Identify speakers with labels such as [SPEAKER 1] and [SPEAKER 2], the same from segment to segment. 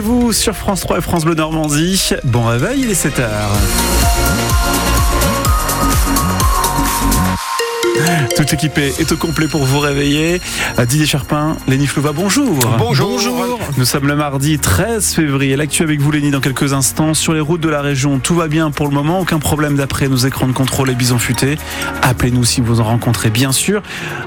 [SPEAKER 1] vous sur France 3 et France Bleu Normandie. Bon réveil, il est 7h. Tout équipé est au complet pour vous réveiller. Didier Charpin, Léni Flouva, bonjour.
[SPEAKER 2] Bonjour.
[SPEAKER 1] Nous sommes le mardi 13 février. L'actu avec vous, Léni, dans quelques instants. Sur les routes de la région, tout va bien pour le moment. Aucun problème d'après nos écrans de contrôle et bisons futés. Appelez-nous si vous en rencontrez, bien sûr.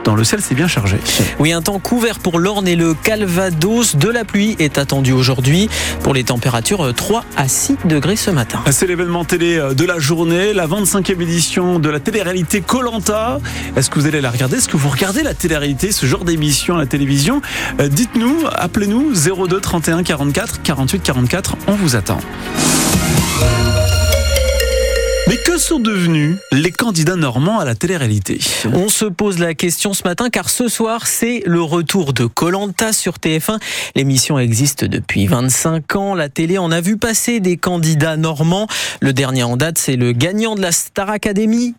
[SPEAKER 1] Dans le ciel, c'est bien chargé.
[SPEAKER 2] Oui, un temps couvert pour l'Orne et le Calvados. De la pluie est attendue aujourd'hui. Pour les températures, 3 à 6 degrés ce matin.
[SPEAKER 1] C'est l'événement télé de la journée, la 25e édition de la télé-réalité Colanta. Est-ce que vous allez la regarder? Est-ce que vous regardez la télé-réalité, ce genre d'émission à la télévision? Euh, Dites-nous, appelez-nous 02 31 44 48 44, on vous attend. Mais que sont devenus les candidats normands à la télé-réalité?
[SPEAKER 2] On se pose la question ce matin car ce soir c'est le retour de Colanta sur TF1. L'émission existe depuis 25 ans. La télé en a vu passer des candidats normands. Le dernier en date c'est le gagnant de la Star Academy,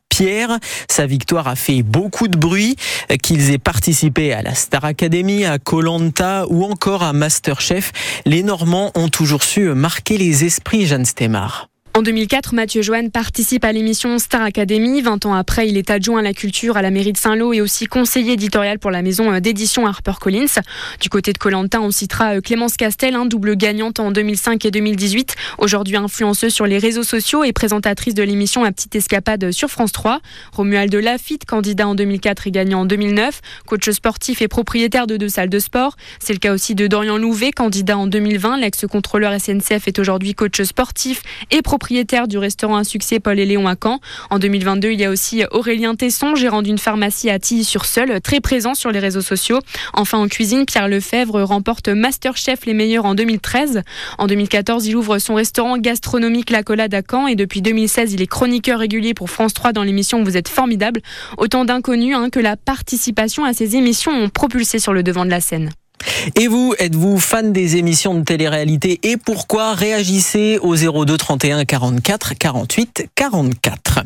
[SPEAKER 2] Sa victoire a fait beaucoup de bruit. Qu'ils aient participé à la Star Academy, à Colanta ou encore à Masterchef, les Normands ont toujours su marquer les esprits, Jeanne Stemar.
[SPEAKER 3] En 2004, Mathieu Joanne participe à l'émission Star Academy. 20 ans après, il est adjoint à la culture à la mairie de Saint-Lô et aussi conseiller éditorial pour la maison euh, d'édition HarperCollins. Du côté de Colanta, on citera euh, Clémence Castel, un double gagnante en 2005 et 2018. Aujourd'hui influenceuse sur les réseaux sociaux et présentatrice de l'émission La Petite Escapade sur France 3. Romuald Lafitte, candidat en 2004 et gagnant en 2009. Coach sportif et propriétaire de deux salles de sport. C'est le cas aussi de Dorian Louvet, candidat en 2020. L'ex-contrôleur SNCF est aujourd'hui coach sportif et propriétaire propriétaire du restaurant à succès Paul et Léon à Caen. En 2022, il y a aussi Aurélien Tesson, gérant d'une pharmacie à Tilly-sur-Seul, très présent sur les réseaux sociaux. Enfin, en cuisine, Pierre Lefebvre remporte Masterchef les meilleurs en 2013. En 2014, il ouvre son restaurant gastronomique La Collade à Caen et depuis 2016, il est chroniqueur régulier pour France 3 dans l'émission Vous êtes formidable. Autant d'inconnus hein, que la participation à ces émissions ont propulsé sur le devant de la scène.
[SPEAKER 2] Et vous, êtes-vous fan des émissions de télé-réalité et pourquoi Réagissez au 02 31 44 48 44.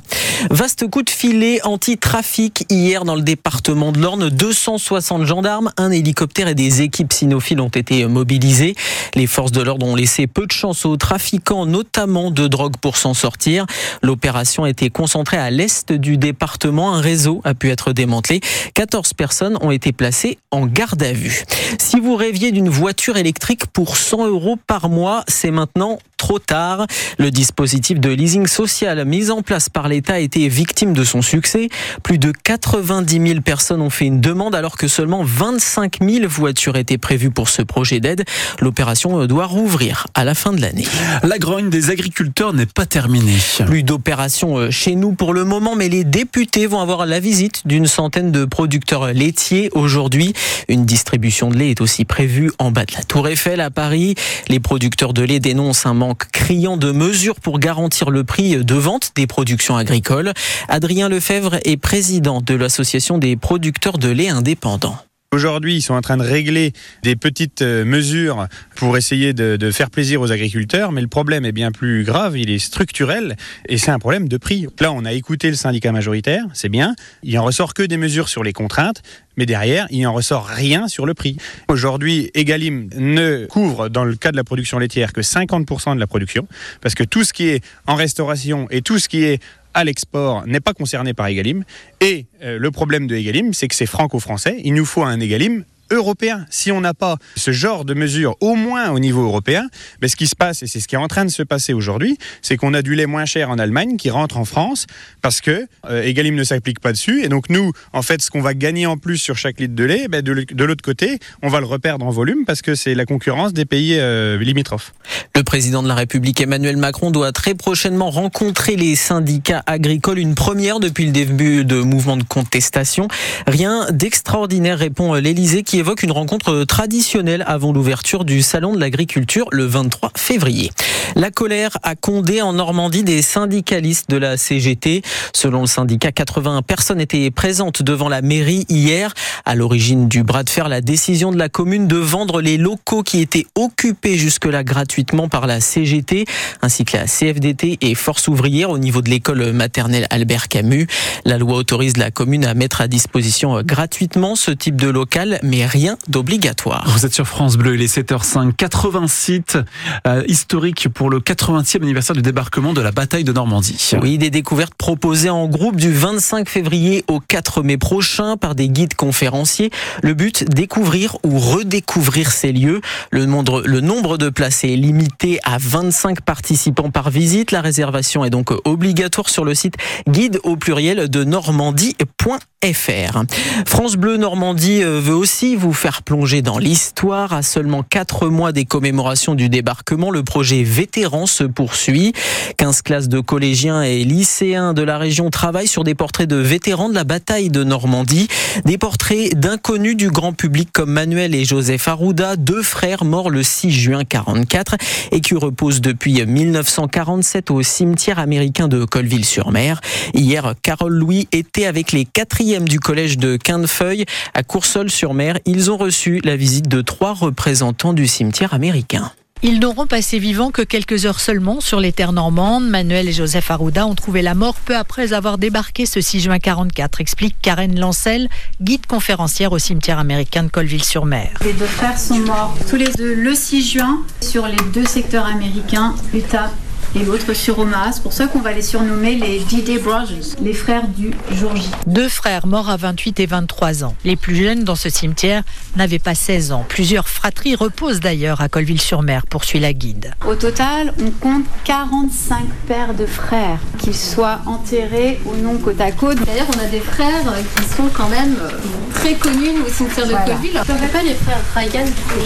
[SPEAKER 2] Vaste coup de filet anti-trafic hier dans le département de l'Orne. 260 gendarmes, un hélicoptère et des équipes cynophiles ont été mobilisés. Les forces de l'ordre ont laissé peu de chance aux trafiquants, notamment de drogue, pour s'en sortir. L'opération a été concentrée à l'est du département. Un réseau a pu être démantelé. 14 personnes ont été placées en garde à vue. Si vous rêviez d'une voiture électrique pour 100 euros par mois, c'est maintenant trop tard. Le dispositif de leasing social mis en place par l'État a été victime de son succès. Plus de 90 000 personnes ont fait une demande alors que seulement 25 000 voitures étaient prévues pour ce projet d'aide. L'opération doit rouvrir à la fin de l'année.
[SPEAKER 1] La grogne des agriculteurs n'est pas terminée.
[SPEAKER 2] Plus d'opérations euh, chez nous pour le moment, mais les députés vont avoir la visite d'une centaine de producteurs laitiers aujourd'hui. Une distribution de lait est aussi prévue en bas de la Tour Eiffel à Paris. Les producteurs de lait dénoncent un manque criant de mesures pour garantir le prix de vente des productions agricoles. Adrien Lefebvre est président de l'association des producteurs de lait indépendants.
[SPEAKER 4] Aujourd'hui, ils sont en train de régler des petites euh, mesures pour essayer de, faire plaisir aux agriculteurs, mais le problème est bien plus grave, il est structurel, et c'est un problème de prix. Là, on a écouté le syndicat majoritaire, c'est bien, il en ressort que des mesures sur les contraintes, mais derrière, il n'en ressort rien sur le prix. Aujourd'hui, Egalim ne couvre, dans le cas de la production laitière, que 50% de la production, parce que tout ce qui est en restauration et tout ce qui est à l'export n'est pas concerné par Egalim. Et euh, le problème de Egalim, c'est que c'est franco-français. Il nous faut un Egalim européen. Si on n'a pas ce genre de mesures, au moins au niveau européen, mais ce qui se passe, et c'est ce qui est en train de se passer aujourd'hui, c'est qu'on a du lait moins cher en Allemagne qui rentre en France parce que euh, Egalim ne s'applique pas dessus. Et donc nous, en fait, ce qu'on va gagner en plus sur chaque litre de lait, ben, de, l'autre côté, on va le reperdre en volume parce que c'est la concurrence des pays euh, limitrophes.
[SPEAKER 2] Le président de la République Emmanuel Macron doit très prochainement rencontrer les syndicats agricoles, une première depuis le début de mouvement de contestation. Rien d'extraordinaire, répond l'Elysée qui évoque une rencontre traditionnelle avant l'ouverture du Salon de l'agriculture le 23 février. La colère a Condé en Normandie des syndicalistes de la CGT. Selon le syndicat, 80 personnes étaient présentes devant la mairie hier. À l'origine du bras de fer, la décision de la commune de vendre les locaux qui étaient occupés jusque-là gratuitement par la CGT, ainsi que la CFDT et Force ouvrière au niveau de l'école maternelle Albert Camus. La loi autorise la commune à mettre à disposition gratuitement ce type de local, mais rien d'obligatoire.
[SPEAKER 1] Vous êtes sur France Bleu, il est 7h05, 80 sites euh, historiques pour le 80e anniversaire du débarquement de la bataille de Normandie.
[SPEAKER 2] Oui, des découvertes proposées en groupe du 25 février au 4 mai prochain par des guides conférenciers. Le but, découvrir ou redécouvrir ces lieux. Le nombre, le nombre de places est limité à 25 participants par visite. La réservation est donc obligatoire sur le site guide au pluriel de normandie.fr. France Bleu Normandie euh, veut aussi vous faire plonger dans l'histoire. À seulement 4 mois des commémorations du débarquement, le projet Vétéran se poursuit. 15 classes de collégiens et lycéens de la région travaillent sur des portraits de vétérans de la bataille de Normandie. Des portraits d'inconnus du grand public comme Manuel et Joseph Arruda, deux frères morts le 6 juin 44 et qui reposent depuis 1947 au cimetière américain de Colville-sur-Mer. Hier, Carole Louis était avec les quatrièmes du collège de Quintefeuille à Coursol-sur-Mer. Ils ont reçu la visite de trois représentants du cimetière américain.
[SPEAKER 5] Ils n'auront passé vivants que quelques heures seulement sur les terres normandes. Manuel et Joseph Arruda ont trouvé la mort peu après avoir débarqué ce 6 juin 44, explique Karen Lancel, guide conférencière au cimetière américain de Colville-sur-Mer.
[SPEAKER 6] Les deux frères sont morts tous les deux le 6 juin sur les deux secteurs américains, Utah et l'autre sur Omaha. C'est pour ça qu'on va les surnommer les D-Day Brothers, les frères du jour J.
[SPEAKER 5] Deux frères morts à 28 et 23 ans. Les plus jeunes dans ce cimetière n'avaient pas 16 ans. Plusieurs fratries reposent d'ailleurs à Colville-sur-Mer, poursuit la guide.
[SPEAKER 6] Au total, on compte 45 paires de frères, qu'ils soient enterrés ou non côte à côte.
[SPEAKER 7] D'ailleurs, on a des frères qui sont quand même euh, très connus au cimetière de
[SPEAKER 6] Voilà.
[SPEAKER 7] Colville. Ça s'appelle pas les frères Reagan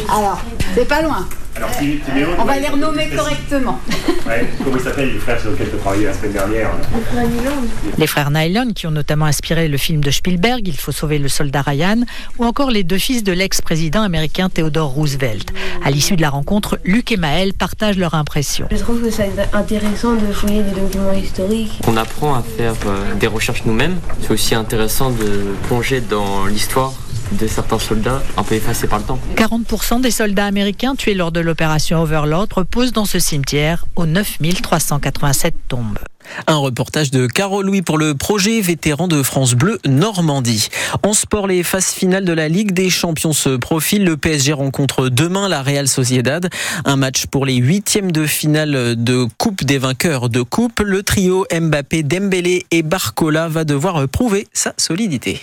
[SPEAKER 6] Alors, c'est pas loin.
[SPEAKER 8] Alors, Tim- Timéo,
[SPEAKER 6] On va les renommer correctement.
[SPEAKER 8] Ouais, comment ils s'appellent les frères sur lesquels tu as travaillé la semaine dernière
[SPEAKER 5] Les frères Nylon, qui ont notamment inspiré le film de Spielberg, Il faut sauver le soldat Ryan, ou encore les deux fils de l'ex-président américain Theodore Roosevelt. À l'issue de la rencontre, Luc et Maël partagent leur impression.
[SPEAKER 9] Je trouve que c'est intéressant de fouiller des documents historiques.
[SPEAKER 10] On apprend à faire euh, des recherches nous-mêmes. C'est aussi intéressant de plonger dans l'histoire de certains soldats un peu effacés par le temps.
[SPEAKER 5] 40% des soldats américains tués lors de l'opération Overlord reposent dans ce cimetière aux 9387 tombes.
[SPEAKER 2] Un reportage de Carole Louis pour le projet vétéran de France Bleu Normandie. En sport, les phases finales de la Ligue des Champions se profilent. Le PSG rencontre demain la Real Sociedad. Un match pour les huitièmes de finale de Coupe des vainqueurs de Coupe. Le trio Mbappé, Dembélé et Barcola va devoir prouver sa solidité.